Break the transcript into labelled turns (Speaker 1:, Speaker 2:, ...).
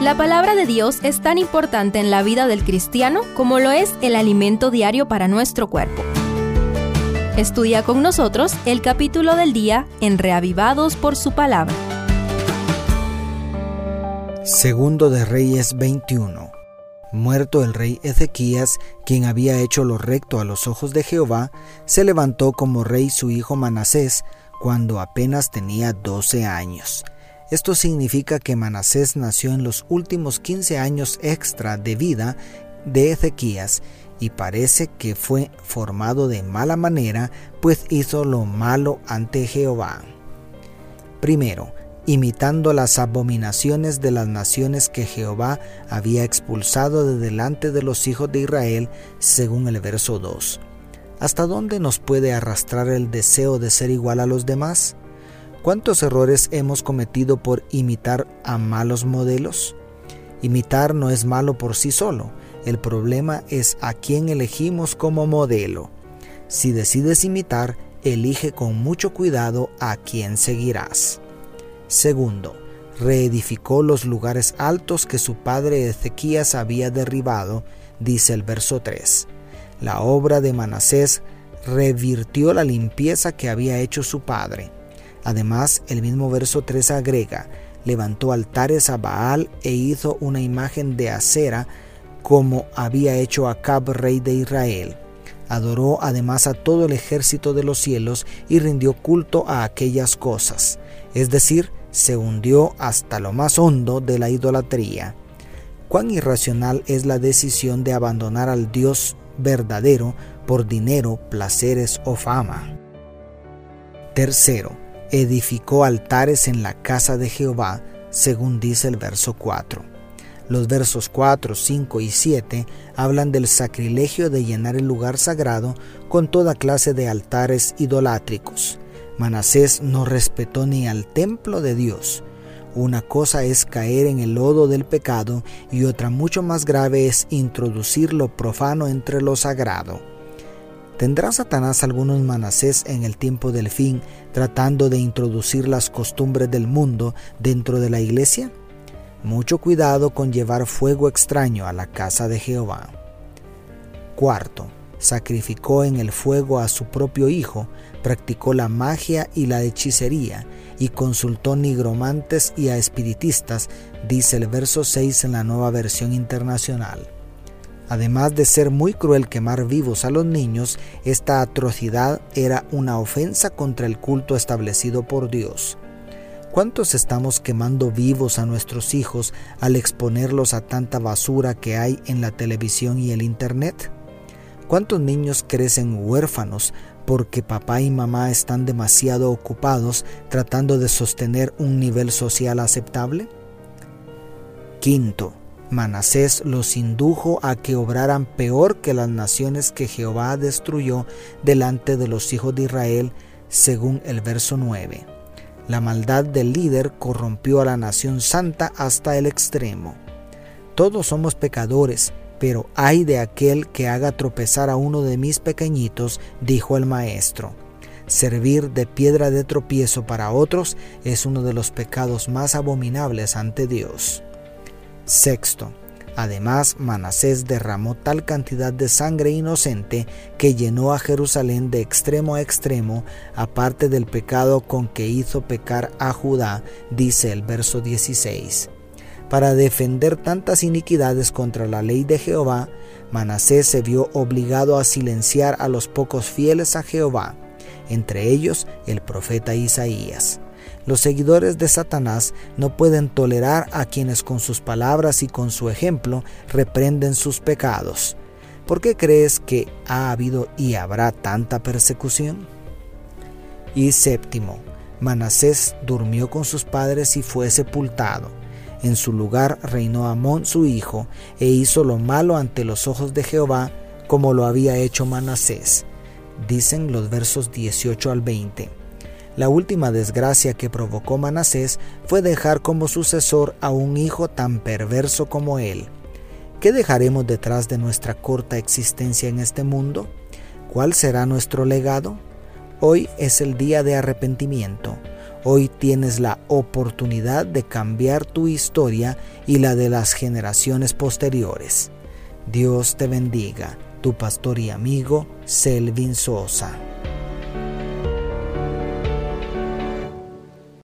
Speaker 1: La palabra de Dios es tan importante en la vida del cristiano como lo es el alimento diario para nuestro cuerpo. Estudia con nosotros el capítulo del día en Reavivados por su palabra.
Speaker 2: Segundo de Reyes 21. Muerto el rey Ezequías, quien había hecho lo recto a los ojos de Jehová, se levantó como rey su hijo Manasés, cuando apenas tenía 12 años. Esto significa que Manasés nació en los últimos 15 años extra de vida de Ezequías y parece que fue formado de mala manera, pues hizo lo malo ante Jehová. Primero, imitando las abominaciones de las naciones que Jehová había expulsado de delante de los hijos de Israel, según el verso 2. ¿Hasta dónde nos puede arrastrar el deseo de ser igual a los demás? ¿Cuántos errores hemos cometido por imitar a malos modelos? Imitar no es malo por sí solo, el problema es a quién elegimos como modelo. Si decides imitar, elige con mucho cuidado a quién seguirás. Segundo, reedificó los lugares altos que su padre Ezequías había derribado, dice el verso 3. La obra de Manasés revirtió la limpieza que había hecho su padre. Además, el mismo verso 3 agrega, levantó altares a Baal e hizo una imagen de acera como había hecho Acab, rey de Israel. Adoró además a todo el ejército de los cielos y rindió culto a aquellas cosas, es decir, se hundió hasta lo más hondo de la idolatría. Cuán irracional es la decisión de abandonar al Dios verdadero por dinero, placeres o fama. Tercero, edificó altares en la casa de Jehová, según dice el verso 4. Los versos 4, 5 y 7 hablan del sacrilegio de llenar el lugar sagrado con toda clase de altares idolátricos. Manasés no respetó ni al templo de Dios. Una cosa es caer en el lodo del pecado y otra mucho más grave es introducir lo profano entre lo sagrado. ¿Tendrá Satanás algunos manasés en el tiempo del fin tratando de introducir las costumbres del mundo dentro de la iglesia? Mucho cuidado con llevar fuego extraño a la casa de Jehová. Cuarto, sacrificó en el fuego a su propio hijo, practicó la magia y la hechicería, y consultó nigromantes y a espiritistas, dice el verso 6 en la nueva versión internacional. Además de ser muy cruel quemar vivos a los niños, esta atrocidad era una ofensa contra el culto establecido por Dios. ¿Cuántos estamos quemando vivos a nuestros hijos al exponerlos a tanta basura que hay en la televisión y el Internet? ¿Cuántos niños crecen huérfanos porque papá y mamá están demasiado ocupados tratando de sostener un nivel social aceptable? Quinto, Manasés los indujo a que obraran peor que las naciones que Jehová destruyó delante de los hijos de Israel, según el verso 9. La maldad del líder corrompió a la nación santa hasta el extremo. Todos somos pecadores, pero ay de aquel que haga tropezar a uno de mis pequeñitos, dijo el maestro. Servir de piedra de tropiezo para otros es uno de los pecados más abominables ante Dios. Sexto, además Manasés derramó tal cantidad de sangre inocente que llenó a Jerusalén de extremo a extremo, aparte del pecado con que hizo pecar a Judá, dice el verso 16. Para defender tantas iniquidades contra la ley de Jehová, Manasés se vio obligado a silenciar a los pocos fieles a Jehová, entre ellos el profeta Isaías. Los seguidores de Satanás no pueden tolerar a quienes con sus palabras y con su ejemplo reprenden sus pecados. ¿Por qué crees que ha habido y habrá tanta persecución? Y séptimo, Manasés durmió con sus padres y fue sepultado. En su lugar reinó Amón su hijo, e hizo lo malo ante los ojos de Jehová, como lo había hecho Manasés. Dicen los versos 18 al 20. La última desgracia que provocó Manasés fue dejar como sucesor a un hijo tan perverso como él. ¿Qué dejaremos detrás de nuestra corta existencia en este mundo? ¿Cuál será nuestro legado? Hoy es el día de arrepentimiento. Hoy tienes la oportunidad de cambiar tu historia y la de las generaciones posteriores. Dios te bendiga, tu pastor y amigo Selvin Sosa.